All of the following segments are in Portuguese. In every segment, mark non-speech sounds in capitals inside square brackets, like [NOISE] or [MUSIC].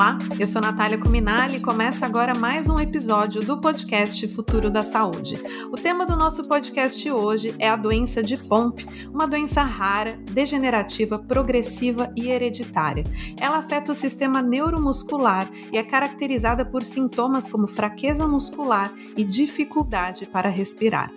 Olá, eu sou Natália Cuminali e começa agora mais um episódio do podcast Futuro da Saúde. O tema do nosso podcast hoje é a doença de Pompe, uma doença rara, degenerativa, progressiva e hereditária. Ela afeta o sistema neuromuscular e é caracterizada por sintomas como fraqueza muscular e dificuldade para respirar.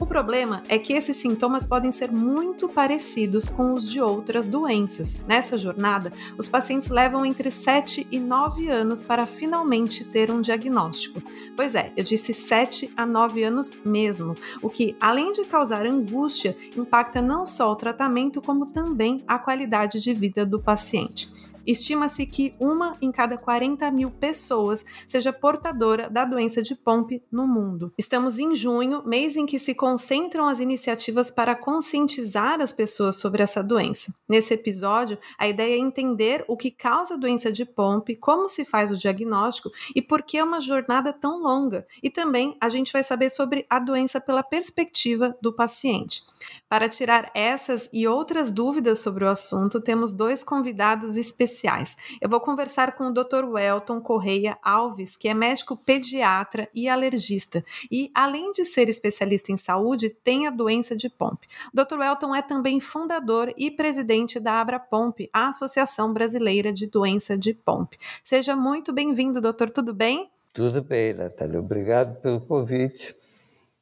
O problema é que esses sintomas podem ser muito parecidos com os de outras doenças. Nessa jornada, os pacientes levam entre 7 e 9 anos para finalmente ter um diagnóstico. Pois é, eu disse 7 a 9 anos mesmo, o que, além de causar angústia, impacta não só o tratamento, como também a qualidade de vida do paciente. Estima-se que uma em cada 40 mil pessoas seja portadora da doença de Pompe no mundo. Estamos em junho, mês em que se concentram as iniciativas para conscientizar as pessoas sobre essa doença. Nesse episódio, a ideia é entender o que causa a doença de Pompe, como se faz o diagnóstico e por que é uma jornada tão longa. E também a gente vai saber sobre a doença pela perspectiva do paciente. Para tirar essas e outras dúvidas sobre o assunto, temos dois convidados especiais. Eu vou conversar com o Dr. Welton Correia Alves, que é médico pediatra e alergista, e além de ser especialista em saúde, tem a doença de Pompe. O Dr. Welton é também fundador e presidente da Abra Pompe, a Associação Brasileira de Doença de Pompe. Seja muito bem-vindo, doutor, tudo bem? Tudo bem, Natália. Obrigado pelo convite.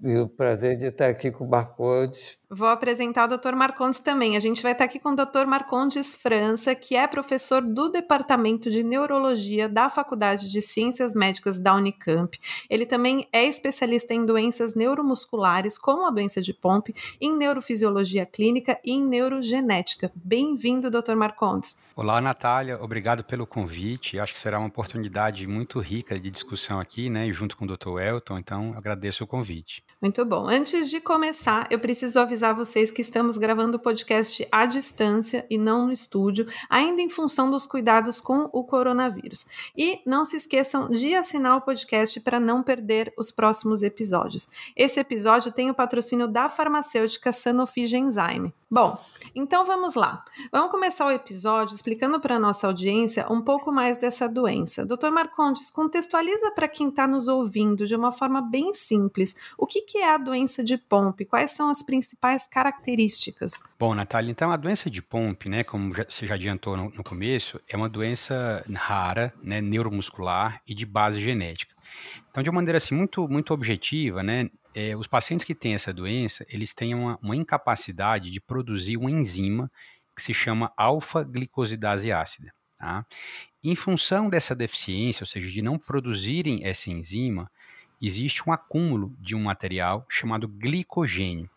E o prazer de estar aqui com o Marcondes Vou apresentar o Dr. Marcondes também. A gente vai estar aqui com o Dr. Marcondes França, que é professor do Departamento de Neurologia da Faculdade de Ciências Médicas da Unicamp. Ele também é especialista em doenças neuromusculares, como a doença de Pompe, em neurofisiologia clínica e em neurogenética. Bem-vindo, Dr. Marcondes. Olá, Natália. Obrigado pelo convite. Acho que será uma oportunidade muito rica de discussão aqui, né, junto com o Dr. Elton. Então, agradeço o convite. Muito bom. Antes de começar, eu preciso avisar vocês que estamos gravando o podcast à distância e não no estúdio, ainda em função dos cuidados com o coronavírus. E não se esqueçam de assinar o podcast para não perder os próximos episódios. Esse episódio tem o patrocínio da farmacêutica Sanofi Genzyme. Bom, então vamos lá. Vamos começar o episódio explicando para a nossa audiência um pouco mais dessa doença. Dr. Marcondes, contextualiza para quem está nos ouvindo de uma forma bem simples o que, que é a doença de Pompe, quais são as principais características. Bom, Natália, então a doença de Pompe, né, como já, você já adiantou no, no começo, é uma doença rara, né, neuromuscular e de base genética. Então, de uma maneira assim muito, muito objetiva, né, é, os pacientes que têm essa doença, eles têm uma, uma incapacidade de produzir uma enzima que se chama alfa-glicosidase ácida. Tá? Em função dessa deficiência, ou seja, de não produzirem essa enzima, existe um acúmulo de um material chamado glicogênio.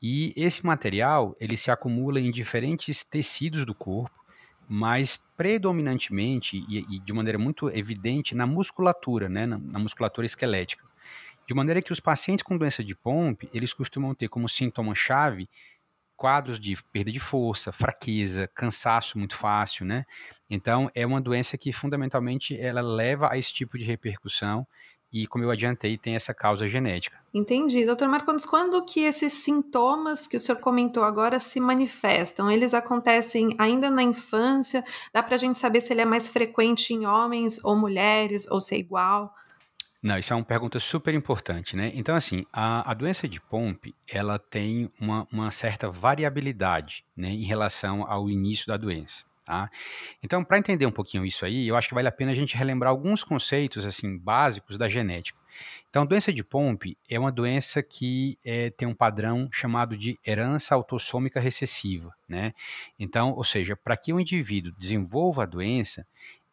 E esse material ele se acumula em diferentes tecidos do corpo, mas predominantemente e, e de maneira muito evidente na musculatura, né, na, na musculatura esquelética. De maneira que os pacientes com doença de Pompe, eles costumam ter como sintoma-chave quadros de perda de força, fraqueza, cansaço muito fácil, né? Então, é uma doença que fundamentalmente ela leva a esse tipo de repercussão e, como eu adiantei, tem essa causa genética. Entendi. Doutor Marcondes, quando que esses sintomas que o senhor comentou agora se manifestam? Eles acontecem ainda na infância? Dá para a gente saber se ele é mais frequente em homens ou mulheres, ou se é igual? Não, isso é uma pergunta super importante, né? Então, assim, a, a doença de Pompe, ela tem uma, uma, certa variabilidade, né, em relação ao início da doença, tá? Então, para entender um pouquinho isso aí, eu acho que vale a pena a gente relembrar alguns conceitos, assim, básicos da genética. Então, doença de Pompe é uma doença que é, tem um padrão chamado de herança autossômica recessiva, né? Então, ou seja, para que o indivíduo desenvolva a doença,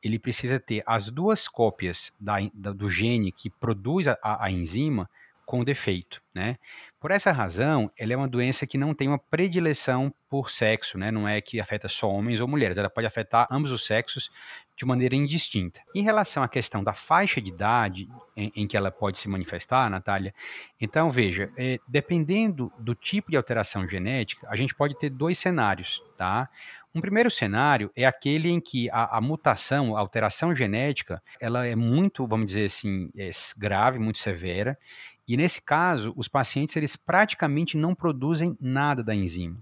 ele precisa ter as duas cópias da, da, do gene que produz a, a, enzima com defeito, né? Por essa razão, ela é uma doença que não tem uma predileção por sexo, né? Não é que afeta só homens ou mulheres, ela pode afetar ambos os sexos de maneira indistinta. Em relação à questão da faixa de idade em, em que ela pode se manifestar, Natália, então veja, é, dependendo do tipo de alteração genética, a gente pode ter dois cenários, tá? Um primeiro cenário é aquele em que a, a, mutação, a alteração genética, ela é muito, vamos dizer assim, é grave, muito severa, e nesse caso, os pacientes eles praticamente não produzem nada da enzima.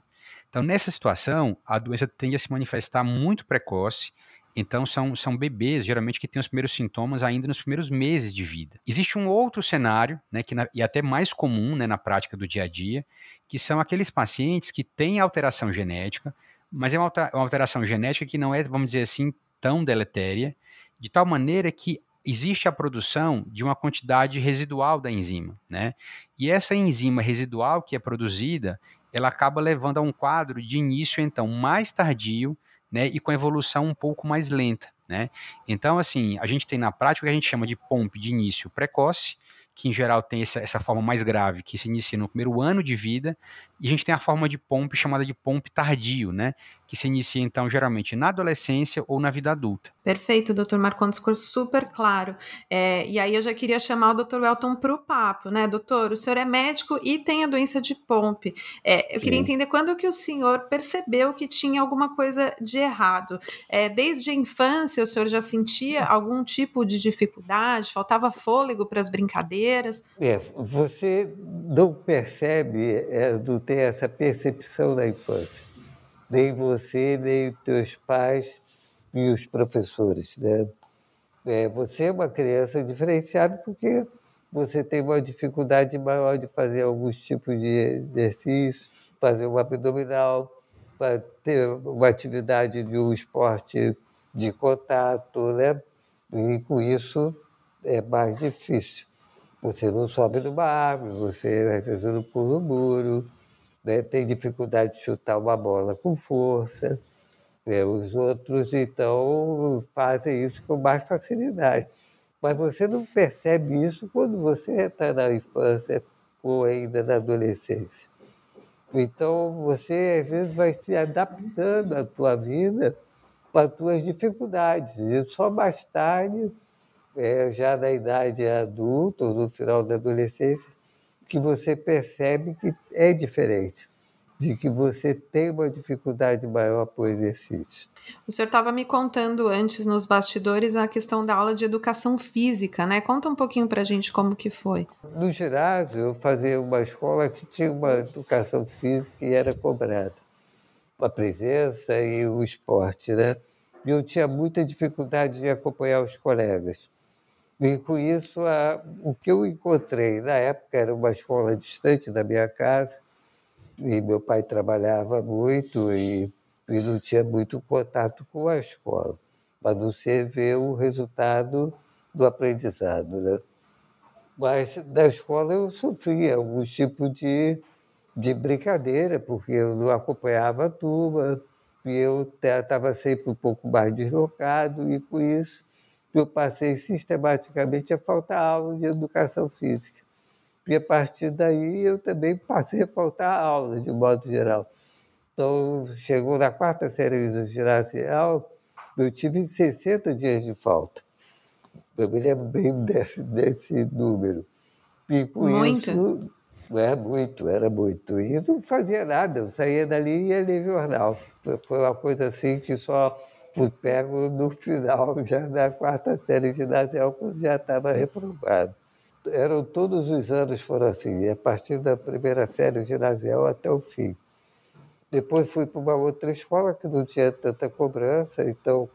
Então, nessa situação, a doença tende a se manifestar muito precoce Então, são, são bebês, geralmente, que têm os primeiros sintomas ainda nos primeiros meses de vida. Existe um outro cenário, né, que na, e até mais comum né, na prática do dia a dia, que são aqueles pacientes que têm alteração genética, mas é uma alteração genética que não é, vamos dizer assim, tão deletéria, de tal maneira que existe a produção de uma quantidade residual da enzima, né? E essa enzima residual que é produzida, ela acaba levando a um quadro de início então mais tardio, né, e com evolução um pouco mais lenta, né? Então assim, a gente tem na prática o que a gente chama de POMP de início precoce, que em geral tem essa, essa forma mais grave, que se inicia no primeiro ano de vida, e a gente tem a forma de POMP chamada de POMP tardio, né? Que se inicia, então, geralmente na adolescência ou na vida adulta. Perfeito, doutor Marcondes, ficou super claro. É, e aí eu já queria chamar o doutor Welton para o papo, né? Doutor, o senhor é médico e tem a doença de POMP. É, eu Sim. queria entender quando que o senhor percebeu que tinha alguma coisa de errado. É, desde a infância, o senhor já sentia algum tipo de dificuldade? Faltava fôlego para as brincadeiras? É, você não percebe é, do ter essa percepção da infância. Nem você, nem teus pais e os professores. Né? É, você é uma criança diferenciada porque você tem uma dificuldade maior de fazer alguns tipos de exercício, fazer um abdominal, ter uma atividade de um esporte de contato, né? E com isso é mais difícil. Você não sobe numa árvore, você às vezes não pula muro, né, tem dificuldade de chutar uma bola com força. Né, os outros, então, fazem isso com mais facilidade. Mas você não percebe isso quando você está na infância ou ainda na adolescência. Então, você, às vezes, vai se adaptando à tua vida para as tuas dificuldades. E só mais tarde, é, já na idade adulta ou no final da adolescência, que você percebe que é diferente, de que você tem uma dificuldade maior para o exercício. O senhor estava me contando antes nos bastidores a questão da aula de educação física, né? Conta um pouquinho para a gente como que foi. No ginásio, eu fazia uma escola que tinha uma educação física e era cobrada. A presença e o esporte, né? E eu tinha muita dificuldade de acompanhar os colegas. E com isso, a, o que eu encontrei na época era uma escola distante da minha casa, e meu pai trabalhava muito e, e não tinha muito contato com a escola, para não ser ver o resultado do aprendizado. Né? Mas na escola eu sofria algum tipo de, de brincadeira, porque eu não acompanhava a turma, e eu estava sempre um pouco mais deslocado, e com isso eu passei sistematicamente a faltar aula de educação física. E a partir daí eu também passei a faltar aula, de modo geral. Então, chegou na quarta série do ginasial, eu tive 60 dias de falta. Eu me lembro bem [LAUGHS] desse, desse número. E com muito? isso, é muito, era muito. E não fazia nada, eu saía dali e ia ler jornal. Foi uma coisa assim que só fui pego no final [LAUGHS] já da quarta série ginasial, quando já estava reprovado. Eram todos os anos foram assim, a partir da primeira série ginasial até o fim. Depois fui para uma outra escola que não tinha tanta cobrança, então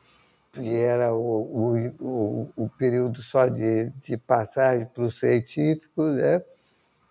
era o, o, o, o período só de, de passagem para o científico, né?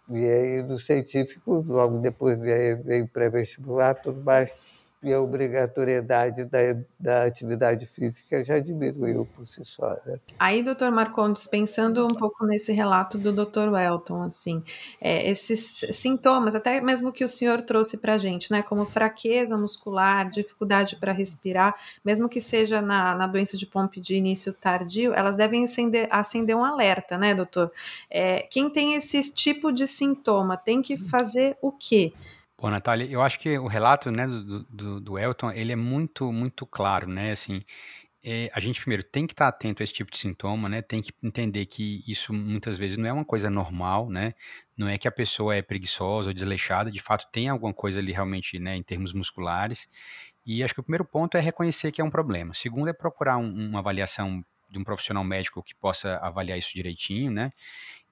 E aí no científico, logo depois veio, veio pré-vestibular, tudo mais e a obrigatoriedade da, da atividade física já diminuiu por si só. Né? Aí, doutor Marcondes, pensando um pouco nesse relato do doutor Welton, assim, é, esses sintomas, até mesmo que o senhor trouxe para a gente, né, como fraqueza muscular, dificuldade para respirar, mesmo que seja na, na doença de Pompe de início tardio, elas devem acender, acender um alerta, né, doutor? É, quem tem esse tipo de sintoma tem que fazer o quê? Bom, Natália, eu acho que o relato, né, do, do, do Elton, ele é muito, muito claro, né, assim, é, a gente primeiro tem que estar atento a esse tipo de sintoma, né, tem que entender que isso muitas vezes não é uma coisa normal, né, não é que a pessoa é preguiçosa ou desleixada, de fato tem alguma coisa ali realmente, né, em termos musculares, e acho que o primeiro ponto é reconhecer que é um problema. Segundo é procurar um, uma avaliação de um profissional médico que possa avaliar isso direitinho, né,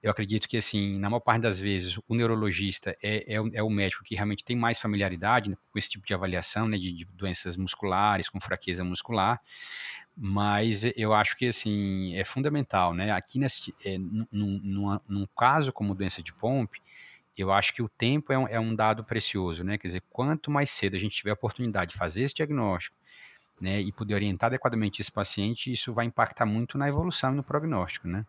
eu acredito que, assim, na maior parte das vezes, o neurologista é, é, é o médico que realmente tem mais familiaridade né, com esse tipo de avaliação, né, de, de, doenças musculares, com fraqueza muscular. Mas eu acho que assim é fundamental, né? Aqui nesse, é, num, num, num caso como doença de Pompe, eu acho que o tempo é um, é um, dado precioso, né? Quer dizer, quanto mais cedo a gente tiver a oportunidade de fazer esse diagnóstico, né, e poder orientar adequadamente esse paciente, isso vai impactar muito na evolução e no prognóstico, né?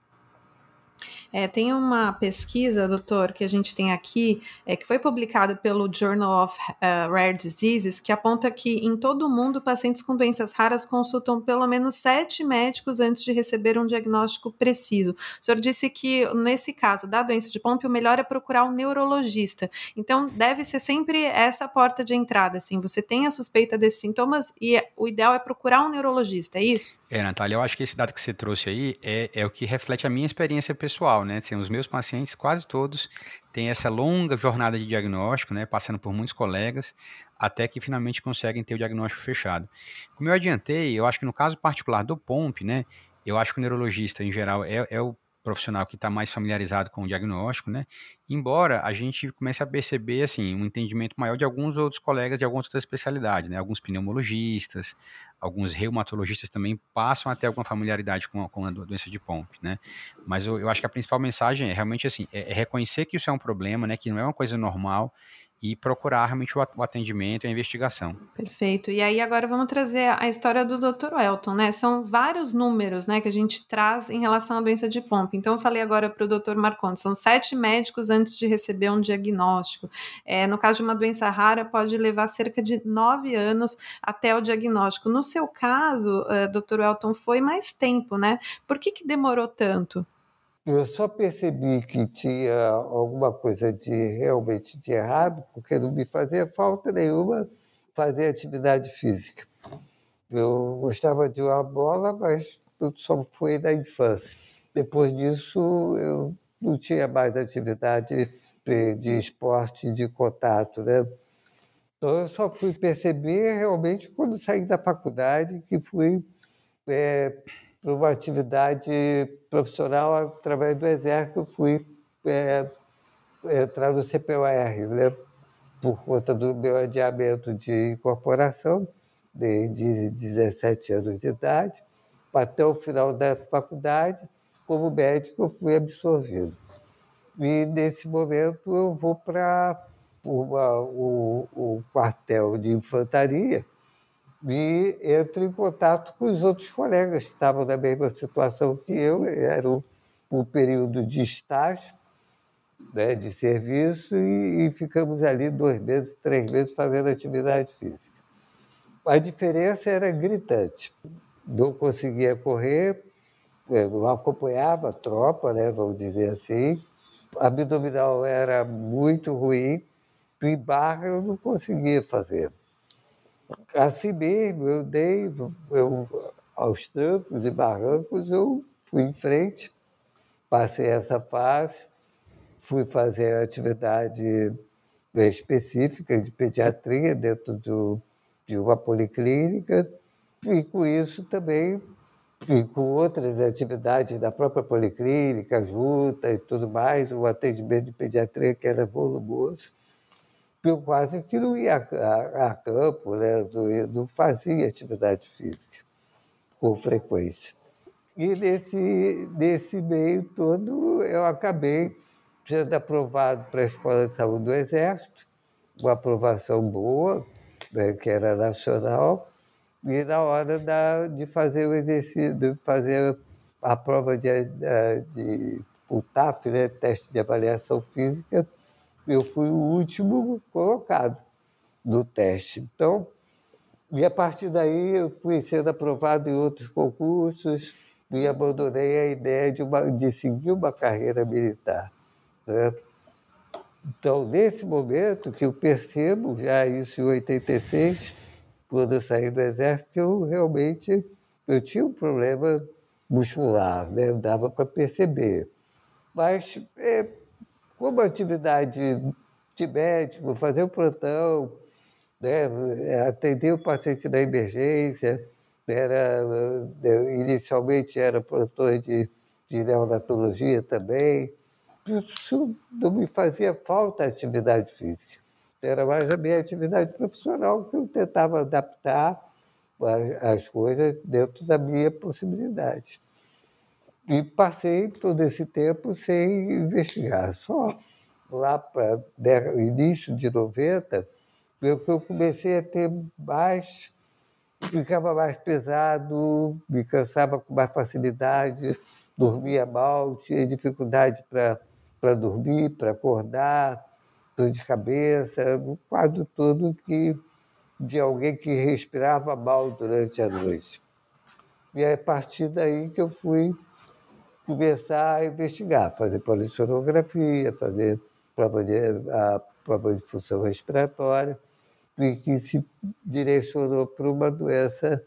É, tem uma pesquisa, doutor, que a gente tem aqui, é, que foi publicada pelo Journal of uh, Rare Diseases, que aponta que em todo o mundo pacientes com doenças raras consultam pelo menos sete médicos antes de receber um diagnóstico preciso. O senhor disse que nesse caso da doença de Pompe, o melhor é procurar um neurologista. Então, deve ser sempre essa porta de entrada, assim, você tem a suspeita desses sintomas e o ideal é procurar um neurologista, é isso? É, Natália, eu acho que esse dado que você trouxe aí é, é o que reflete a minha experiência pessoal, né? Assim, os meus pacientes, quase todos, têm essa longa jornada de diagnóstico, né? Passando por muitos colegas, até que finalmente conseguem ter o diagnóstico fechado. Como eu adiantei, eu acho que no caso particular do POMP, né? Eu acho que o neurologista, em geral, é, é o profissional que está mais familiarizado com o diagnóstico, né? Embora a gente comece a perceber, assim, um entendimento maior de alguns outros colegas de algumas outras especialidades, né? Alguns pneumologistas, alguns reumatologistas também passam a ter alguma familiaridade com a, com a doença de Pompe, né? Mas eu, eu, acho que a principal mensagem é realmente assim, é, é reconhecer que isso é um problema, né? Que não é uma coisa normal e procurar realmente o atendimento e a investigação. Perfeito. E aí agora vamos trazer a história do Dr. Elton, né? São vários números, né, que a gente traz em relação à doença de Pompe. Então eu falei agora para o Dr. Marcondes, são sete médicos antes de receber um diagnóstico. É, no caso de uma doença rara, pode levar cerca de nove anos até o diagnóstico. No seu caso, uh, eh, Dr. Elton, foi mais tempo, né? Por que, que demorou tanto? Eu só percebi que tinha alguma coisa de realmente de errado, porque não me fazia falta nenhuma fazer atividade física. Eu gostava de uma bola, mas só foi na infância. Depois disso, eu não tinha mais atividade de esporte, de contato, né? Então, eu só fui perceber realmente quando saí da faculdade, que fui é, para uma atividade profissional através do Exército. Eu fui é, entrar no CPOR, né? por conta do meu adiamento de incorporação, desde 17 anos de idade, até o final da faculdade, como médico, eu fui absorvido. E nesse momento eu vou para o, o quartel de infantaria, e entro em contato com os outros colegas que estavam na mesma situação que eu, era um, um período de estágio, né, de serviço, e, e, ficamos ali dois meses, três meses fazendo atividade física. A diferença era gritante. Não conseguia correr, não acompanhava a tropa, né, vamos dizer assim. A abdominal era muito ruim, e barra eu não conseguia fazer assim mesmo, eu dei, eu, aos trancos e barrancos, eu fui em frente, passei essa fase, fui fazer atividade específica de pediatria dentro do, de uma policlínica, e com isso também, e com outras atividades da própria policlínica, junta e tudo mais, o atendimento de pediatria que era volumoso eu quase que não ia a, a campo, né? não, não fazia atividade física com frequência. E nesse, nesse meio todo eu acabei sendo aprovado para a Escola de Saúde do Exército, uma aprovação boa, né, que era nacional, e na hora da, de fazer o exercício, de fazer a prova de, de, de o TAF, né, teste de avaliação física, eu fui o último colocado do teste. Então, e a partir daí eu fui sendo aprovado em outros concursos e abandonei a ideia de, uma, de seguir uma carreira militar. Né? Então, nesse momento que eu percebo, já isso em 86, quando eu saí do exército, eu realmente eu tinha um problema muscular, né? dava para perceber. Mas é, como atividade de médico, fazer o plantão, né, atender o paciente na emergência, era, eh, inicialmente era plantão de, de neonatologia também. Isso não me fazia falta a atividade física. Era mais a minha atividade profissional que eu tentava adaptar as coisas dentro da minha possibilidade. E passei todo esse tempo sem investigar. Só lá para início de 90, eu, eu comecei a ter mais, ficava mais pesado, me cansava com mais facilidade, dormia mal, tinha dificuldade para dormir, para acordar, dor de cabeça, o quadro todo que, de alguém que respirava mal durante a noite. E é a partir daí que eu fui começar a investigar, fazer polissonografia, fazer prova de, a prova de função respiratória, e que se direcionou para uma doença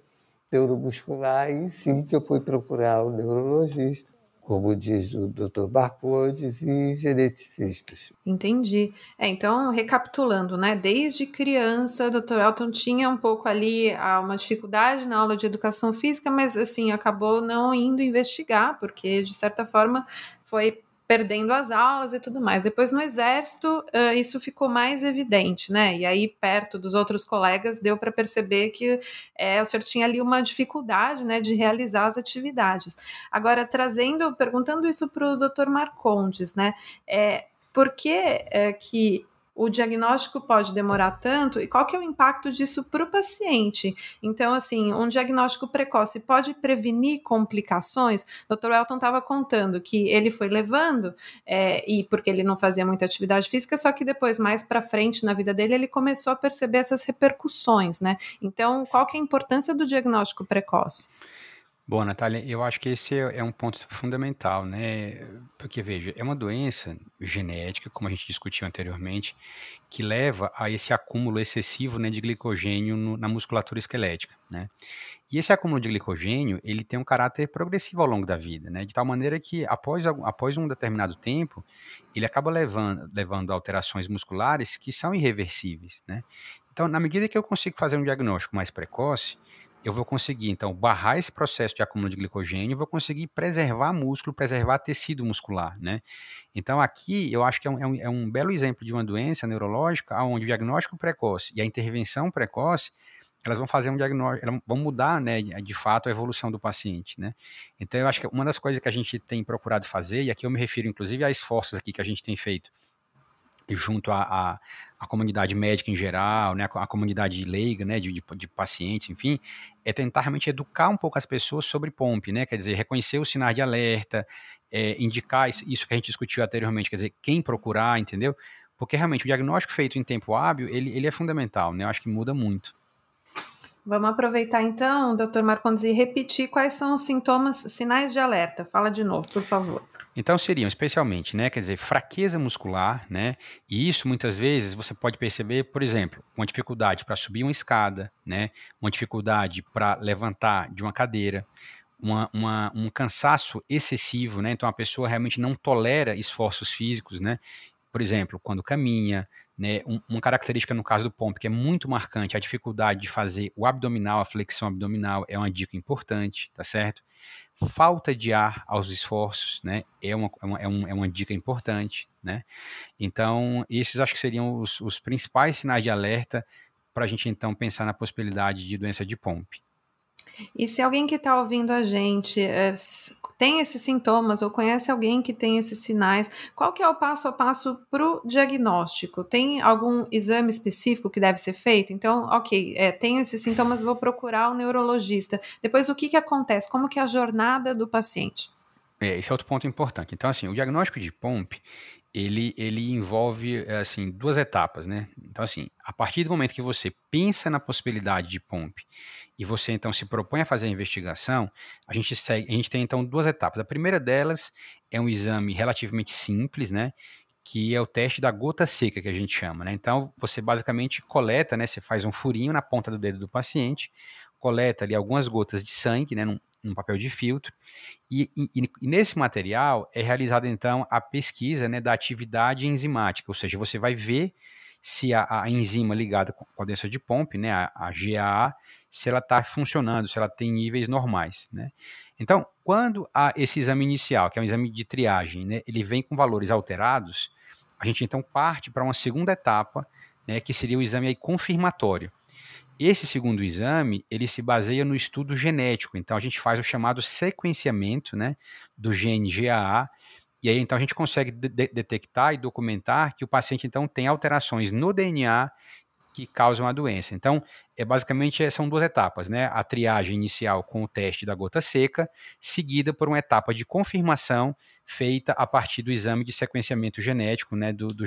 neuromuscular, e sim que eu fui procurar o neurologista como diz o Dr. Barcodes, e geneticistas. Entendi. É, então, recapitulando, né? Desde criança, o Dr. Elton tinha um pouco ali ah, uma dificuldade na aula de educação física, mas assim, acabou não indo investigar, porque de certa forma foi perdendo as aulas e tudo mais. Depois no exército uh, isso ficou mais evidente, né? E aí perto dos outros colegas deu para perceber que é, o senhor tinha ali uma dificuldade, né, de realizar as atividades. Agora trazendo, perguntando isso para o Dr. Marcondes, né? É, por que é, que o diagnóstico pode demorar tanto e qual que é o impacto disso para o paciente. Então, assim, um diagnóstico precoce pode prevenir complicações. O Dr. Elton estava contando que ele foi levando, é, e porque ele não fazia muita atividade física, só que depois, mais para frente na vida dele, ele começou a perceber essas repercussões, né? Então, qual que é a importância do diagnóstico precoce? Bom, Natália, eu acho que esse é, um ponto fundamental, né? Porque, veja, é uma doença genética, como a gente discutiu anteriormente, que leva a esse acúmulo excessivo né, de glicogênio no, na musculatura esquelética, né? E esse acúmulo de glicogênio, ele tem um caráter progressivo ao longo da vida, né? De tal maneira que, após, após um determinado tempo, ele acaba levando, levando alterações musculares que são irreversíveis, né? Então, na medida que eu consigo fazer um diagnóstico mais precoce, eu vou conseguir, então, barrar esse processo de acúmulo de glicogênio, vou conseguir preservar músculo, preservar tecido muscular, né? Então, aqui, eu acho que é um, é um, é belo exemplo de uma doença neurológica onde o diagnóstico precoce e a intervenção precoce, elas vão fazer um diagnóstico, vão mudar, né, de fato, a evolução do paciente, né? Então, eu acho que uma das coisas que a gente tem procurado fazer, e aqui eu me refiro, inclusive, a esforços aqui que a gente tem feito junto a, a, a, comunidade médica em geral, né, a, comunidade leiga, né, de, de, pacientes, enfim, é tentar realmente educar um pouco as pessoas sobre POMP, né, quer dizer, reconhecer os sinais de alerta, é, indicar isso, isso, que a gente discutiu anteriormente, quer dizer, quem procurar, entendeu? Porque realmente o diagnóstico feito em tempo hábil, ele, ele é fundamental, né, eu acho que muda muito. Vamos aproveitar então, doutor Marcondes, e repetir quais são os sintomas, sinais de alerta. Fala de novo, por favor. Então seriam especialmente, né, quer dizer, fraqueza muscular, né? E isso muitas vezes você pode perceber, por exemplo, uma dificuldade para subir uma escada, né? Uma dificuldade para levantar de uma cadeira, uma, uma, um cansaço excessivo, né? Então a pessoa realmente não tolera esforços físicos, né? Por exemplo, quando caminha, né? Um, uma característica no caso do pomp que é muito marcante, a dificuldade de fazer o abdominal, a flexão abdominal é uma dica importante, tá certo? falta de ar aos esforços, né? É uma, é uma, é, é uma dica importante, né? Então, esses acho que seriam os, os principais sinais de alerta para a gente então pensar na possibilidade de doença de POMP. E se alguém que está ouvindo a gente é, tem esses sintomas ou conhece alguém que tem esses sinais, qual que é o passo a passo para o diagnóstico? Tem algum exame específico que deve ser feito? Então, ok, é, tenho esses sintomas, vou procurar o um neurologista. Depois, o que, que acontece? Como que é a jornada do paciente? É, esse é outro ponto importante. Então, assim, o diagnóstico de POMP, ele, ele envolve, assim, duas etapas, né? Então, assim, a partir do momento que você pensa na possibilidade de POMP e você então se propõe a fazer a investigação, a gente, segue, a gente tem então duas etapas. A primeira delas é um exame relativamente simples, né? Que é o teste da gota seca, que a gente chama, né? Então, você basicamente coleta, né? Você faz um furinho na ponta do dedo do paciente, coleta ali algumas gotas de sangue, né? Num, num papel de filtro, e, e, e, nesse material é realizada então a pesquisa né, da atividade enzimática, ou seja, você vai ver se a, a enzima ligada com a doença de Pompe, né, a, a GAA, se ela está funcionando, se ela tem níveis normais, né. Então, quando há esse exame inicial, que é um exame de triagem, né, ele vem com valores alterados, a gente então parte para uma segunda etapa, né, que seria o exame aí confirmatório. Esse segundo exame, ele se baseia no estudo genético. Então, a gente faz o chamado sequenciamento né, do gene GAA, e aí, então, a gente consegue de detectar e documentar que o paciente, então, tem alterações no DNA que causam a doença. Então, é basicamente são duas etapas, né? A triagem inicial com o teste da gota seca, seguida por uma etapa de confirmação feita a partir do exame de sequenciamento genético, né, do, do.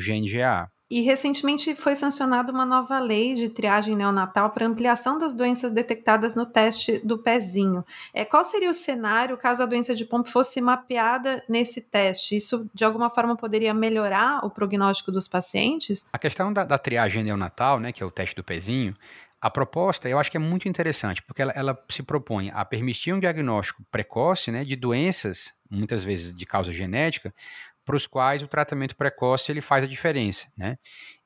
E recentemente foi sancionada uma nova lei de triagem neonatal para ampliação das doenças detectadas no teste do pezinho. É, qual seria o cenário caso a doença de Pompe fosse mapeada nesse teste? Isso de alguma forma poderia melhorar o prognóstico dos pacientes? A questão da, da triagem neonatal, né, que é o teste do pezinho, a proposta eu acho que é muito interessante, porque ela, ela, se propõe a permitir um diagnóstico precoce né, de doenças, muitas vezes de causa genética, para os quais o tratamento precoce ele faz a diferença, né?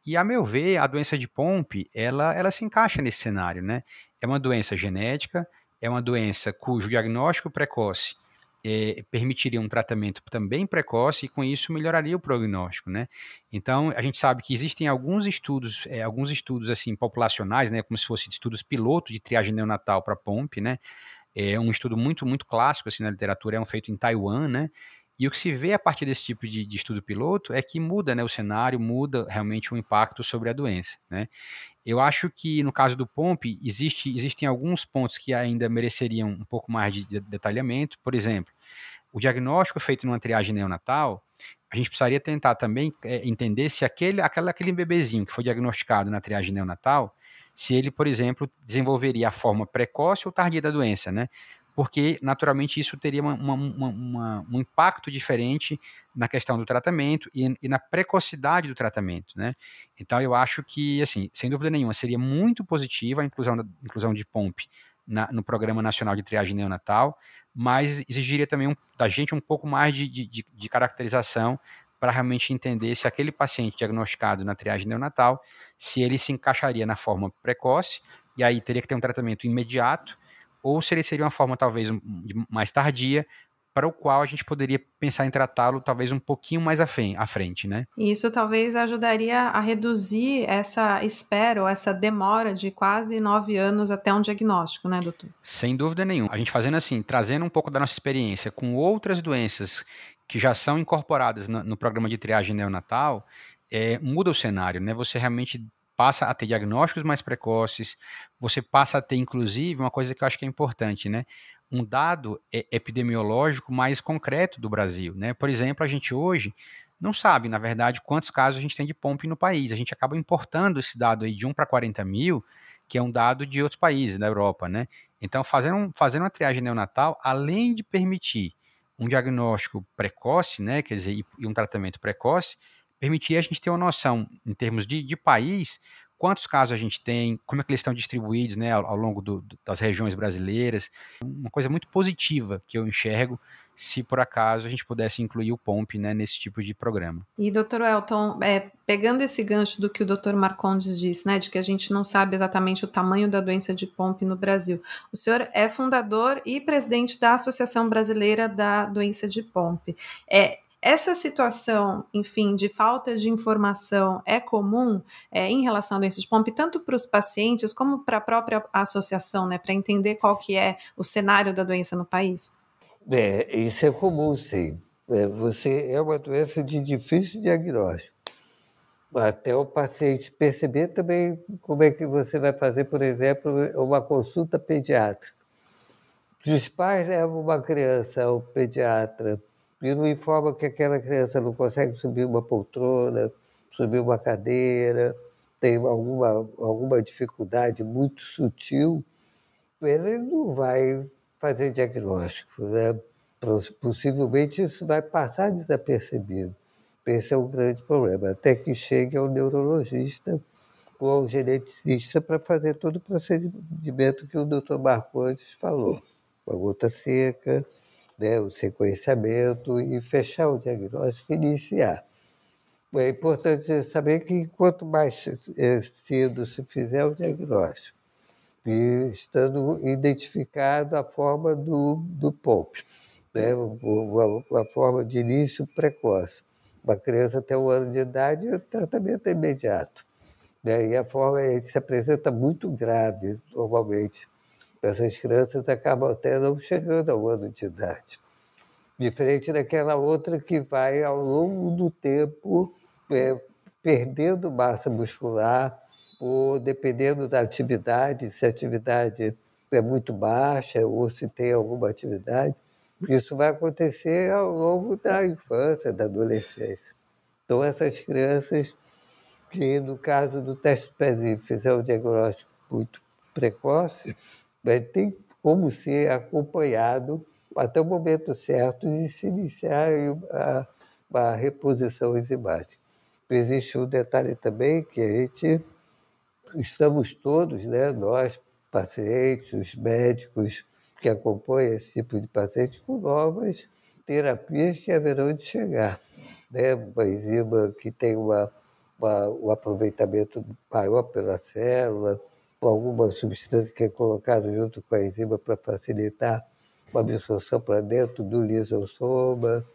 E a meu ver, a doença de Pompe, ela, ela se encaixa nesse cenário, né? É uma doença genética, é uma doença cujo diagnóstico precoce é, permitiria um tratamento também precoce e com isso melhoraria o prognóstico, né? Então a gente sabe que existem alguns estudos, é, alguns estudos assim populacionais, né, como se fossem estudos piloto de triagem neonatal para POMP, né? É um estudo muito muito clássico assim na literatura, é um feito em Taiwan, né? E o que se vê a partir desse tipo de, de, estudo piloto é que muda né, o cenário, muda realmente o impacto sobre a doença. Né? Eu acho que no caso do POMP, existe, existem alguns pontos que ainda mereceriam um pouco mais de detalhamento. Por exemplo, o diagnóstico feito numa triagem neonatal, a gente precisaria tentar também é, entender se aquele, aquele, aquele bebezinho que foi diagnosticado na triagem neonatal, se ele, por exemplo, desenvolveria a forma precoce ou tardia da doença, né? Porque naturalmente isso teria uma, uma, uma, um impacto diferente na questão do tratamento e, e, na precocidade do tratamento, né? Então eu acho que, assim, sem dúvida nenhuma, seria muito positiva a inclusão, da, inclusão de POMP na, no Programa Nacional de Triagem Neonatal, mas exigiria também um, da gente um pouco mais de, de, de caracterização para realmente entender se aquele paciente diagnosticado na triagem neonatal, se ele se encaixaria na forma precoce, e aí teria que ter um tratamento imediato, ou se ele seria uma forma talvez mais tardia, para o qual a gente poderia pensar em tratá-lo talvez um pouquinho mais à frente, né? Isso talvez ajudaria a reduzir essa espera ou essa demora de quase nove anos até um diagnóstico, né, doutor? Sem dúvida nenhuma. A gente fazendo assim, trazendo um pouco da nossa experiência com outras doenças que já são incorporadas no, no programa de triagem neonatal, é, muda o cenário, né? Você realmente passa a ter diagnósticos mais precoces, você passa a ter, inclusive, uma coisa que eu acho que é importante, né? Um dado epidemiológico mais concreto do Brasil, né? Por exemplo, a gente hoje não sabe, na verdade, quantos casos a gente tem de POMP no país. A gente acaba importando esse dado aí de 1 para 40 mil, que é um dado de outros países da Europa, né? Então, fazendo, fazendo uma triagem neonatal, além de permitir um diagnóstico precoce, né, quer dizer, e um tratamento precoce, permitir a gente ter uma noção, em termos de, de país, quantos casos a gente tem, como é que eles estão distribuídos né, ao, ao longo do, do, das regiões brasileiras. Uma coisa muito positiva que eu enxergo se por acaso a gente pudesse incluir o POMP né, nesse tipo de programa. E, doutor Elton, é, pegando esse gancho do que o doutor Marcondes disse, né, de que a gente não sabe exatamente o tamanho da doença de POMP no Brasil, o senhor é fundador e presidente da Associação Brasileira da Doença de POMP. É, essa situação, enfim, de falta de informação é comum é, em relação a doenças de Pompe, tanto para os pacientes como para a própria associação, né, para entender qual que é o cenário da doença no país? É, isso é comum, sim. É, você é uma doença de difícil diagnóstico. Até o paciente perceber também como é que você vai fazer, por exemplo, uma consulta pediátrica. Os pais levam uma criança ao pediatra e não informa que aquela criança não consegue subir uma poltrona, subir uma cadeira, tem alguma, alguma dificuldade muito sutil, ele não vai fazer diagnóstico. Né? Possivelmente isso vai passar desapercebido. Esse é um grande problema, até que chegue ao neurologista ou ao geneticista para fazer todo o procedimento que o doutor Marcondes falou. Uma gota seca, né, o sequenciamento e fechar o diagnóstico e iniciar. É importante saber que quanto mais é, cedo se fizer o diagnóstico, e estando identificado a forma do, do POP, né, uma, uma forma de início precoce. Uma criança até um ano de idade, o tratamento é imediato. Né? E a forma se apresenta muito grave, normalmente. Essas crianças acabam até não chegando ao ano de idade. Diferente daquela outra que vai, ao longo do tempo, é, perdendo massa muscular, ou dependendo da atividade, se a atividade é muito baixa ou se tem alguma atividade, isso vai acontecer ao longo da infância, da adolescência. Então, essas crianças que, no caso do teste do pezinho, fizer o diagnóstico muito precoce, vai ter como ser acompanhado até o momento certo de se iniciar a, a reposição enzimática. Existe um detalhe também que a gente estamos todos, né, nós, pacientes, os médicos que acompanham esse tipo de paciente, com novas terapias que haverão de chegar. Né? Uma enzima que tem uma, uma, um aproveitamento maior pela célula, alguma substância que é colocada junto com a enzima para facilitar uma absorção para dentro do lisosoma,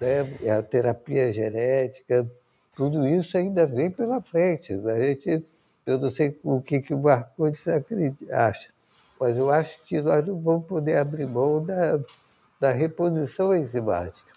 né? a terapia genética, tudo isso ainda vem pela frente. A gente eu não sei o que, que o Marcondes acha, mas eu acho que nós não vamos poder abrir mão da, da reposição enzimática.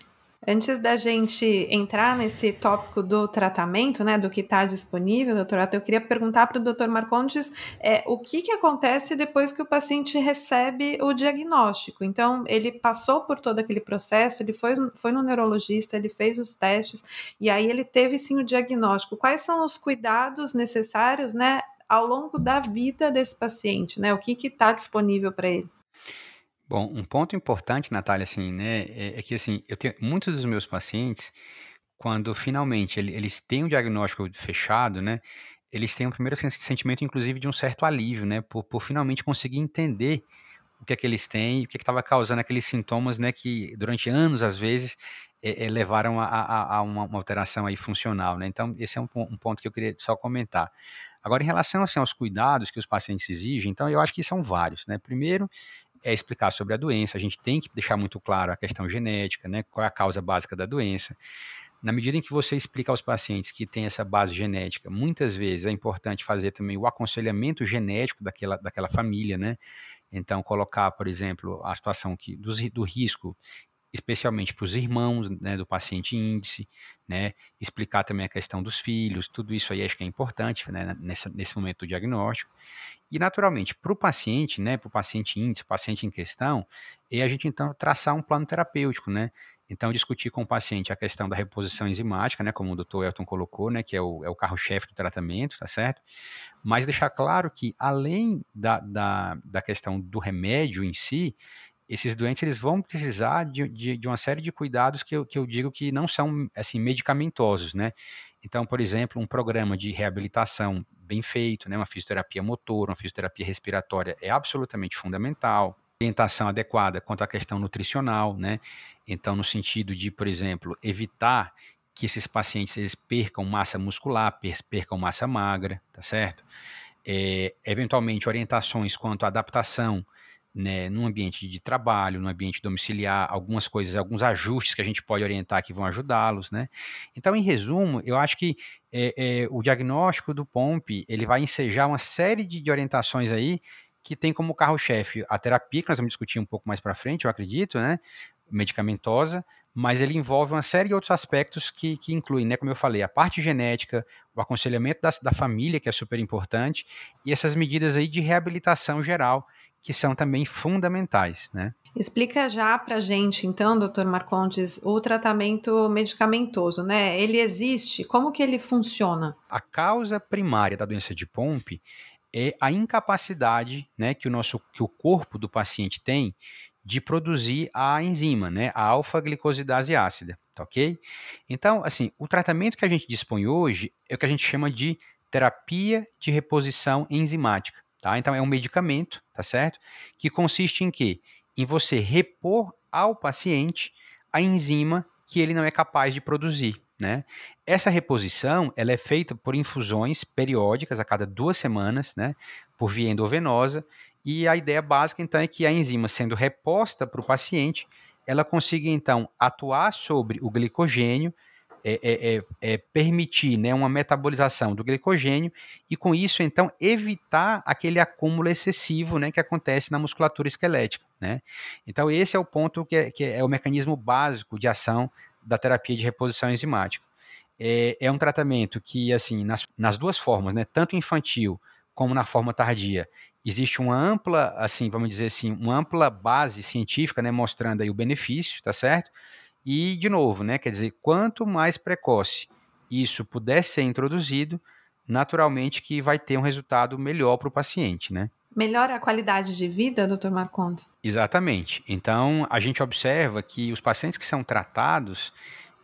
Antes da gente entrar nesse tópico do tratamento, né, do que está disponível, doutora, eu queria perguntar para o doutor Marcondes é, o que, que acontece depois que o paciente recebe o diagnóstico. Então, ele passou por todo aquele processo, ele foi, foi no neurologista, ele fez os testes, e aí ele teve sim o diagnóstico. Quais são os cuidados necessários, né, ao longo da vida desse paciente, né? O que está disponível para ele? Bom, um ponto importante, Natália, assim, né, é, é que assim, eu tenho muitos dos meus pacientes, quando finalmente ele, eles têm o um diagnóstico fechado, né, eles têm um primeiro sentimento, inclusive, de um certo alívio, né, por, por finalmente conseguir entender o que é que eles têm, o que é estava causando aqueles sintomas, né, que durante anos, às vezes, é, é, levaram a, a, a uma, uma, alteração aí funcional, né. Então, esse é um, um, ponto que eu queria só comentar. Agora, em relação assim, aos cuidados que os pacientes exigem, então, eu acho que são vários, né. Primeiro, é explicar sobre a doença, a gente tem que deixar muito claro a questão genética, né, qual é a causa básica da doença. Na medida em que você explica aos pacientes que tem essa base genética, muitas vezes é importante fazer também o aconselhamento genético daquela, daquela família, né? Então, colocar, por exemplo, a situação que, do, do risco especialmente para os irmãos né, do paciente índice, né, explicar também a questão dos filhos, tudo isso aí acho que é importante né, nessa, nesse momento do diagnóstico. E, naturalmente, para o paciente, né, para o paciente índice, paciente em questão, é a gente então traçar um plano terapêutico, né? Então, discutir com o paciente a questão da reposição enzimática, né, como o Dr. Elton colocou, né, que é o, é o carro-chefe do tratamento, tá certo? Mas deixar claro que, além da, da, da questão do remédio em si, esses doentes eles vão precisar de, de, de, uma série de cuidados que eu, que eu digo que não são assim medicamentosos, né? Então, por exemplo, um programa de reabilitação bem feito, né, uma fisioterapia motor, uma fisioterapia respiratória é absolutamente fundamental. Orientação adequada quanto à questão nutricional, né? Então, no sentido de, por exemplo, evitar que esses pacientes eles percam massa muscular, percam massa magra, tá certo? É, eventualmente, orientações quanto à adaptação né, num ambiente de trabalho, no ambiente domiciliar, algumas coisas, alguns ajustes que a gente pode orientar que vão ajudá-los, né? Então, em resumo, eu acho que é, é, o diagnóstico do POMP, ele vai ensejar uma série de, de orientações aí que tem como carro-chefe a terapia, que nós vamos discutir um pouco mais para frente, eu acredito, né? Medicamentosa, mas ele envolve uma série de outros aspectos que, que incluem, né, como eu falei, a parte genética, o aconselhamento da, da família, que é super importante, e essas medidas aí de reabilitação geral, que são também fundamentais, né? Explica já para gente, então, doutor Marcondes, o tratamento medicamentoso, né? Ele existe? Como que ele funciona? A causa primária da doença de Pompe é a incapacidade, né, que o nosso, que o corpo do paciente tem de produzir a enzima, né, a alfa-glicosidase ácida, tá ok? Então, assim, o tratamento que a gente dispõe hoje é o que a gente chama de terapia de reposição enzimática. Tá? Então é um medicamento, tá certo? Que consiste em quê? Em você repor ao paciente a enzima que ele não é capaz de produzir, né? Essa reposição ela é feita por infusões periódicas a cada duas semanas, né? Por via endovenosa. E a ideia básica então é que a enzima sendo reposta para o paciente, ela consiga então atuar sobre o glicogênio é, é, é, é, permitir né, uma metabolização do glicogênio e, com isso, então, evitar aquele acúmulo excessivo né, que acontece na musculatura esquelética. Né? Então, esse é o ponto que é, que é o mecanismo básico de ação da terapia de reposição enzimática. É, é um tratamento que, assim, nas, nas duas formas, né, tanto infantil como na forma tardia, existe uma ampla, assim, vamos dizer assim, uma ampla base científica, né, mostrando aí o benefício, tá certo? E, de novo, né, quer dizer, quanto mais precoce isso puder ser introduzido, naturalmente que vai ter um resultado melhor para o paciente, né? Melhora a qualidade de vida, doutor Marcondes? Exatamente. Então, a gente observa que os pacientes que são tratados,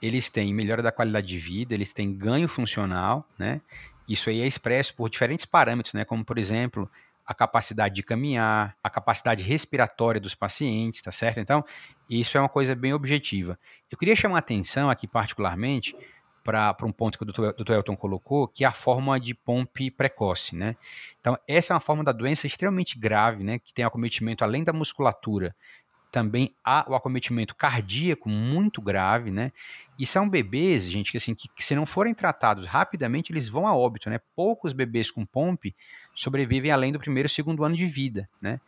eles têm melhora da qualidade de vida, eles têm ganho funcional, né? Isso aí é expresso por diferentes parâmetros, né? Como, por exemplo, a capacidade de caminhar, a capacidade respiratória dos pacientes, tá certo? Então, isso é uma coisa bem objetiva. Eu queria chamar a atenção aqui, particularmente, para um ponto que o Dr. Elton colocou, que é a forma de pompe precoce, né? Então, essa é uma forma da doença extremamente grave, né? Que tem acometimento além da musculatura, também há o acometimento cardíaco muito grave, né? E são bebês, gente, que assim, que, que, se não forem tratados rapidamente, eles vão a óbito, né? Poucos bebês com pompe sobrevivem além do primeiro segundo ano de vida, né?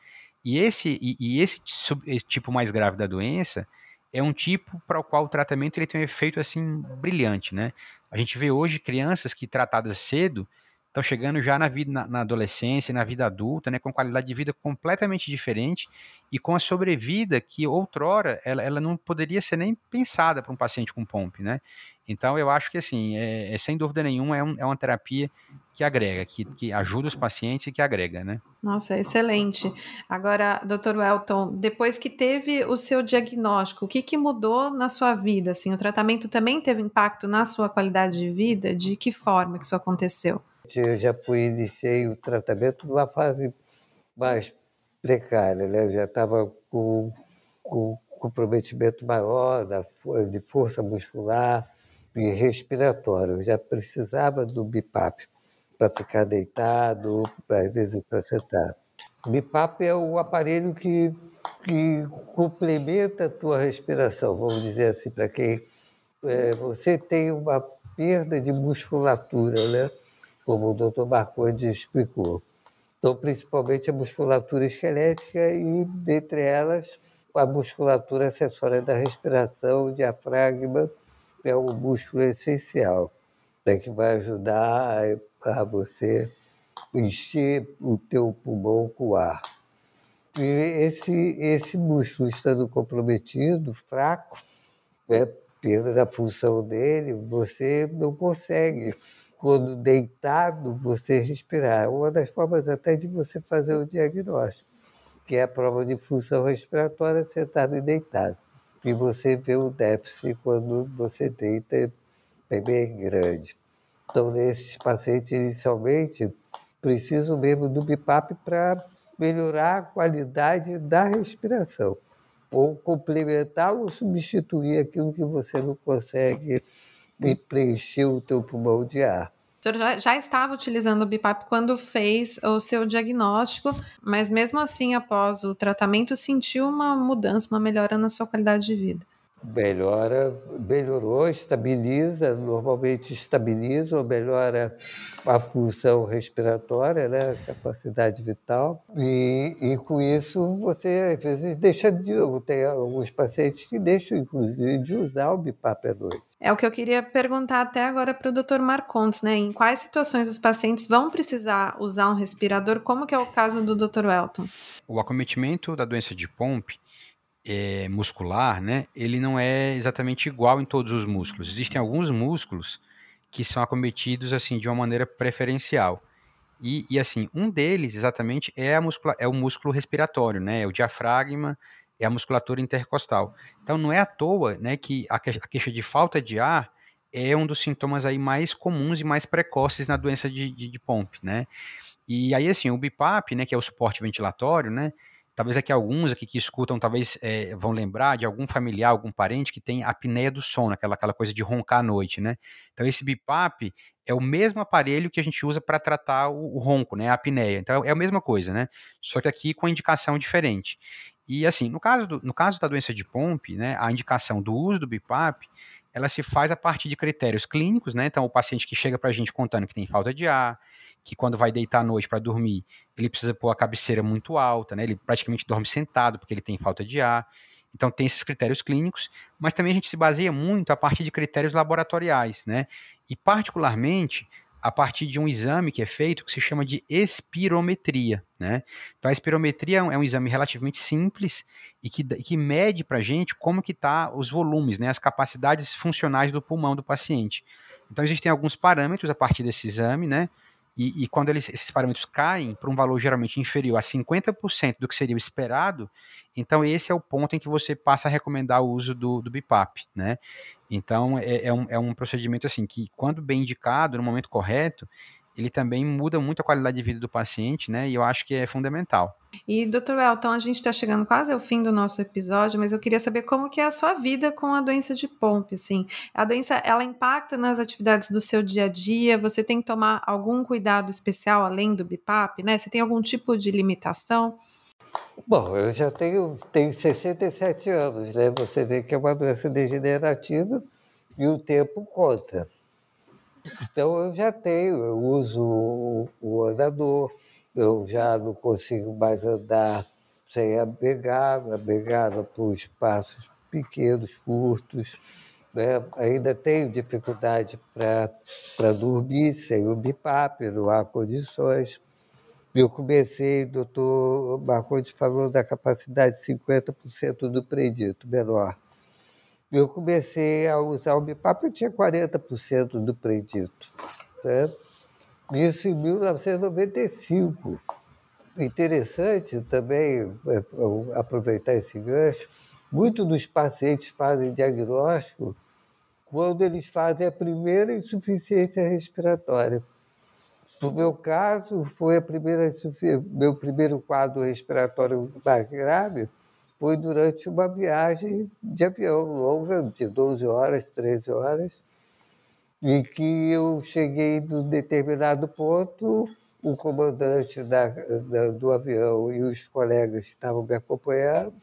E esse, e, e esse, esse, tipo mais grave da doença é um tipo para o qual o tratamento ele tem um efeito assim brilhante, né? A gente vê hoje crianças que tratadas cedo estão chegando já na vida na, na, adolescência, na vida adulta, né, com qualidade de vida completamente diferente e com a sobrevida que outrora ela, ela não poderia ser nem pensada para um paciente com POMP, né? Então eu acho que assim, é, é sem dúvida nenhuma é, um, é, uma terapia que agrega, que, que ajuda os pacientes e que agrega, né? Nossa, excelente. Agora, doutor Welton, depois que teve o seu diagnóstico, o que, que mudou na sua vida? Assim, o tratamento também teve impacto na sua qualidade de vida? De que forma que isso aconteceu? Eu já fui, iniciei o tratamento numa fase mais precária, né? Eu já estava com, com comprometimento maior da, de força muscular e respiratória. Eu já precisava do BIPAP para ficar deitado, para às vezes para sentar. O BIPAP é o aparelho que, que complementa a tua respiração, vamos dizer assim, para quem é, você tem uma perda de musculatura, né? Como o Dr. Marcondes explicou. Então, principalmente a musculatura esquelética e, dentre elas, a musculatura acessória da respiração, o diafragma, é um músculo essencial, né, que vai ajudar a, a você encher o teu pulmão com ar. E esse, esse músculo estando comprometido, fraco, né, perda da função dele, você não consegue quando deitado, você respirar. Uma das formas até de você fazer o diagnóstico, que é a prova de função respiratória sentado e deitado. E você vê o déficit quando você deita é bem grande. Então, nesses pacientes, inicialmente, precisam mesmo do BIPAP para melhorar a qualidade da respiração, ou complementar ou substituir aquilo que você não consegue e preencheu o teu pulmão de ar. O senhor já, já, estava utilizando o BIPAP quando fez o seu diagnóstico, mas mesmo assim, após o tratamento, sentiu uma mudança, uma melhora na sua qualidade de vida? Melhora, melhorou, estabiliza, normalmente estabiliza ou melhora a função respiratória, né, a capacidade vital, e, e com isso você às vezes deixa de, tem alguns pacientes que deixam inclusive de usar o BIPAP à noite. É o que eu queria perguntar até agora para o Dr. Marcontes, né, em quais situações os pacientes vão precisar usar um respirador, como que é o caso do Dr. Welton? O acometimento da doença de Pompe é, muscular, né, ele não é exatamente igual em todos os músculos. Existem alguns músculos que são acometidos assim de uma maneira preferencial. E, e assim, um deles exatamente é, a muscula é o músculo respiratório, né, é o diafragma, é a musculatura intercostal. Então não é à toa, né, que a, que a queixa de falta de ar é um dos sintomas aí mais comuns e mais precoces na doença de, de, de Pompe, né? E aí assim, o BIPAP, né, que é o suporte ventilatório, né, Talvez aqui alguns aqui que escutam, talvez é, vão lembrar de algum familiar, algum parente que tem apneia do sono, aquela, aquela coisa de roncar à noite, né? Então esse BIPAP é o mesmo aparelho que a gente usa para tratar o, o, ronco, né? A apneia. Então é a mesma coisa, né? Só que aqui com a indicação diferente. E assim, no caso, do, no caso da doença de Pompe, né, a indicação do uso do BIPAP ela se faz a partir de critérios clínicos, né? Então, o paciente que chega para a gente contando que tem falta de ar, que quando vai deitar à noite para dormir, ele precisa pôr a cabeceira muito alta, né? Ele praticamente dorme sentado porque ele tem falta de ar. Então tem esses critérios clínicos, mas também a gente se baseia muito a partir de critérios laboratoriais, né? E particularmente a partir de um exame que é feito que se chama de espirometria, né? Então a espirometria é um exame relativamente simples e que, que mede para a gente como que tá os volumes, né? As capacidades funcionais do pulmão do paciente. Então existem alguns parâmetros a partir desse exame, né? E, e quando eles, esses parâmetros caem para um valor geralmente inferior a 50% do que seria o esperado, então esse é o ponto em que você passa a recomendar o uso do, do BIPAP, né? Então é, é, um, é um procedimento assim que, quando bem indicado, no momento correto, ele também muda muito a qualidade de vida do paciente, né? E eu acho que é fundamental. E, doutor Elton, a gente está chegando quase ao fim do nosso episódio, mas eu queria saber como que é a sua vida com a doença de Pompe, assim. A doença, ela impacta nas atividades do seu dia a dia? Você tem que tomar algum cuidado especial além do BIPAP, né? Você tem algum tipo de limitação? Bom, eu já tenho, tenho 67 anos, né? Você vê que é uma doença degenerativa e o tempo conta. Então eu já tenho, eu uso o andador, eu já não consigo mais andar sem a pegada, a pegada por espaços pequenos, curtos. Né? Ainda tenho dificuldade para dormir sem o BIPAP, não há condições. Eu comecei, o doutor Marcondes falou da capacidade de 50% do predito menor eu comecei a usar o BIPAP, eu tinha 40% do predito. Né? Isso em 1995. Interessante também é, aproveitar esse gancho. Muitos dos pacientes fazem diagnóstico quando eles fazem a primeira insuficiência respiratória. No meu caso, foi a primeira meu primeiro quadro respiratório mais grave foi durante uma viagem de avião longa, de 12 horas, 13 horas, em que eu cheguei num determinado ponto, o comandante da, da, do avião e os colegas que estavam me acompanhando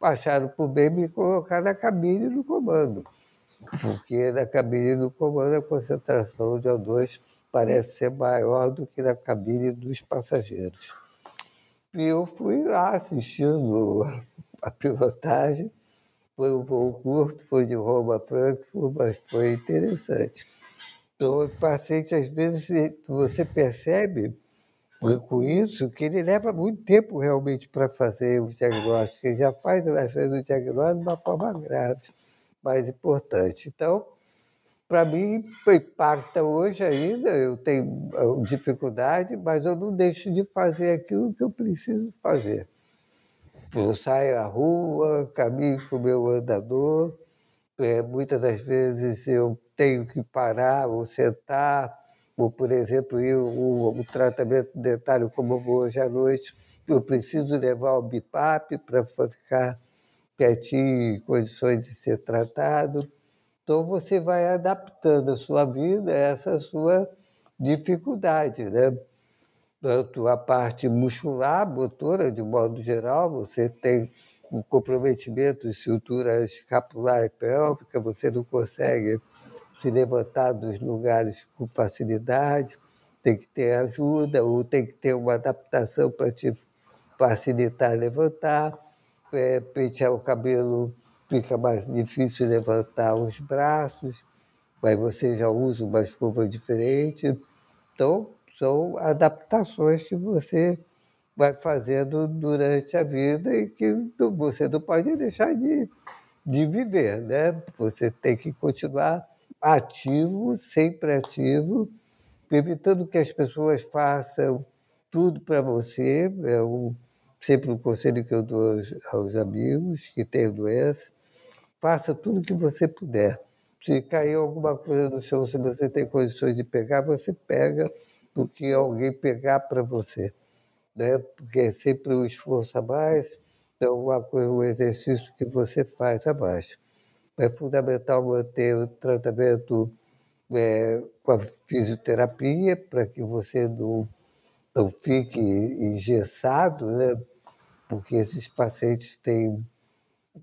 acharam por bem me colocar na cabine do comando, porque na cabine do comando a concentração de O2 parece ser maior do que na cabine dos passageiros. E eu fui lá assistindo a pilotagem. Foi um voo curto, foi de Roma a Frankfurt, mas foi interessante. Então, o paciente, às vezes, você percebe com isso que ele leva muito tempo realmente para fazer o diagnóstico. Ele já faz, às vezes, o diagnóstico de uma forma grave, mais importante. Então, para mim, impacta hoje ainda, eu tenho dificuldade, mas eu não deixo de fazer aquilo que eu preciso fazer. Eu saio à rua, caminho com o meu andador, é, muitas das vezes eu tenho que parar ou sentar, ou, por exemplo, ir o, o tratamento dentário, como eu vou hoje à noite, eu preciso levar o BIPAP para ficar quietinho, em condições de ser tratado. Então, você vai adaptando a sua vida a essa sua dificuldade, né? Tanto a parte muscular, motora, de modo geral, você tem um comprometimento de estrutura escapular e pélvica, você não consegue se levantar dos lugares com facilidade, tem que ter ajuda ou tem que ter uma adaptação para te facilitar levantar, é, pentear o cabelo fica mais difícil levantar os braços, mas você já usa uma escova diferente. Então, são adaptações que você vai fazendo durante a vida e que você não pode deixar de, de viver, né? Você tem que continuar ativo, sempre ativo, evitando que as pessoas façam tudo para você. É um, sempre um conselho que eu dou aos, aos amigos que têm doença. Faça tudo que você puder. Se cair alguma coisa no chão, se você tem condições de pegar, você pega do que alguém pegar para você, né? Porque é sempre o esforço a mais, é uma coisa, um exercício que você faz a mais. É fundamental manter o tratamento é, com a fisioterapia para que você não, não fique engessado, né? Porque esses pacientes têm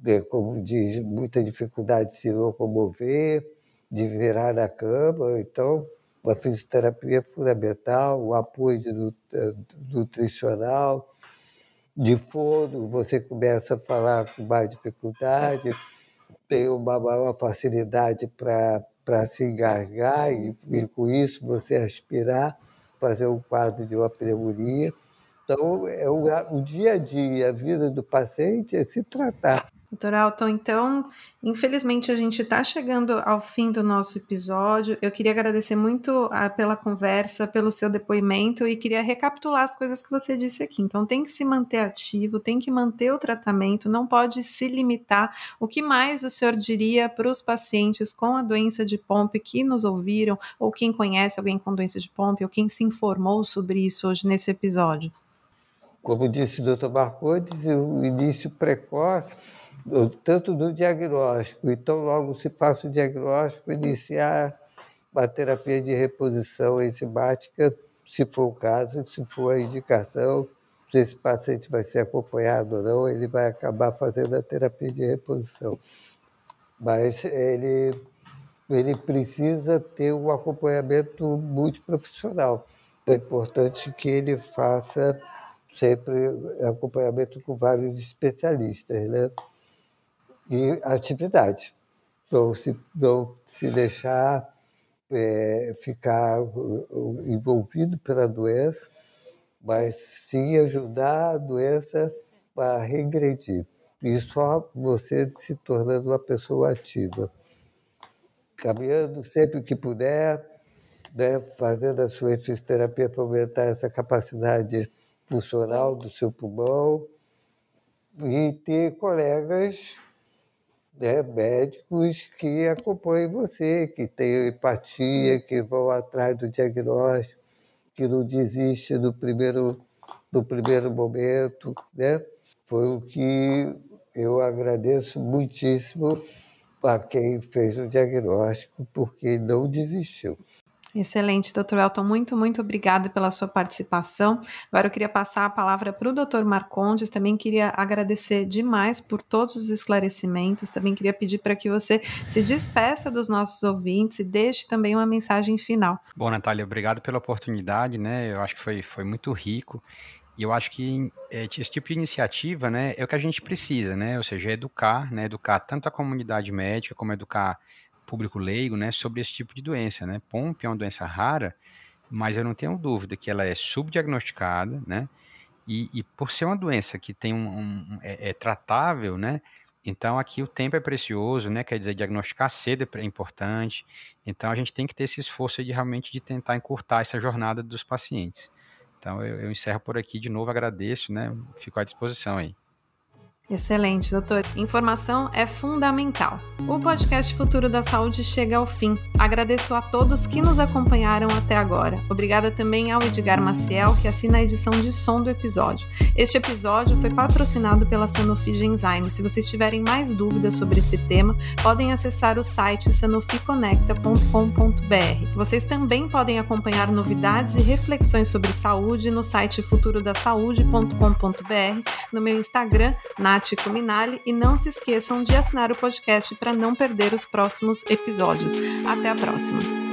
né, como diz, muita dificuldade de se locomover, de virar na cama. Então, uma fisioterapia fundamental, o apoio eh, nutricional, de fono, você começa a falar com mais dificuldade, tem uma maior facilidade para se engasgar e, e, com isso, você aspirar, fazer um quadro de uma pneumonia. Então, é o, o dia a dia, a vida do paciente é se tratar. Doutor Alton, então, infelizmente a gente está chegando ao fim do nosso episódio. Eu queria agradecer muito a, ah, pela conversa, pelo seu depoimento e queria recapitular as coisas que você disse aqui. Então, tem que se manter ativo, tem que manter o tratamento, não pode se limitar. O que mais o senhor diria para os pacientes com a doença de Pompe que nos ouviram, ou quem conhece alguém com doença de Pompe, ou quem se informou sobre isso hoje nesse episódio? Como disse o Dr. Marcondes, o início precoce tanto no diagnóstico, então logo se faça o diagnóstico, iniciar uma terapia de reposição enzimática, se for o caso, se for a indicação, se esse paciente vai ser acompanhado ou não, ele vai acabar fazendo a terapia de reposição. Mas ele, ele precisa ter um acompanhamento multiprofissional. É importante que ele faça sempre acompanhamento com vários especialistas, né? E atividade. Não se, não se deixar é, ficar envolvido pela doença, mas sim ajudar a doença a regredir. E só você se tornando uma pessoa ativa. Caminhando sempre que puder, né, fazendo a sua fisioterapia para aumentar essa capacidade funcional do seu pulmão e ter colegas né, médicos que acompanhem você, que tenham empatia, que vão atrás do diagnóstico, que não desistem no primeiro, no primeiro momento. Né? Foi o que eu agradeço muitíssimo a quem fez o diagnóstico, porque não desistiu. Excelente, doutor Elton. Muito, muito obrigada pela sua participação. Agora eu queria passar a palavra para o doutor Marcondes. Também queria agradecer demais por todos os esclarecimentos. Também queria pedir para que você se despeça dos nossos ouvintes e deixe também uma mensagem final. Bom, Natália, obrigado pela oportunidade, né? Eu acho que foi, foi muito rico. E eu acho que é, esse tipo de iniciativa, né, é o que a gente precisa, né? Ou seja, educar, né? Educar tanto a comunidade médica como educar público leigo, né, sobre esse tipo de doença, né? POMP é uma doença rara, mas eu não tenho dúvida que ela é subdiagnosticada, né? E, e por ser uma doença que tem um, um é, é, tratável, né? Então aqui o tempo é precioso, né? Quer dizer, diagnosticar cedo é importante. Então a gente tem que ter esse esforço de realmente de tentar encurtar essa jornada dos pacientes. Então eu, eu encerro por aqui de novo, agradeço, né? Fico à disposição aí. Excelente, doutor. Informação é fundamental. O podcast Futuro da Saúde chega ao fim. Agradeço a todos que nos acompanharam até agora. Obrigada também ao Edgar Maciel, que assina a edição de som do episódio. Este episódio foi patrocinado pela Sanofi Genzyme. Se vocês tiverem mais dúvidas sobre esse tema, podem acessar o site sanoficonecta.com.br. Vocês também podem acompanhar novidades e reflexões sobre saúde no site futurodasaude.com.br, no meu Instagram, na Nath Minali e não se esqueçam de assinar o podcast para não perder os próximos episódios. Até a próxima!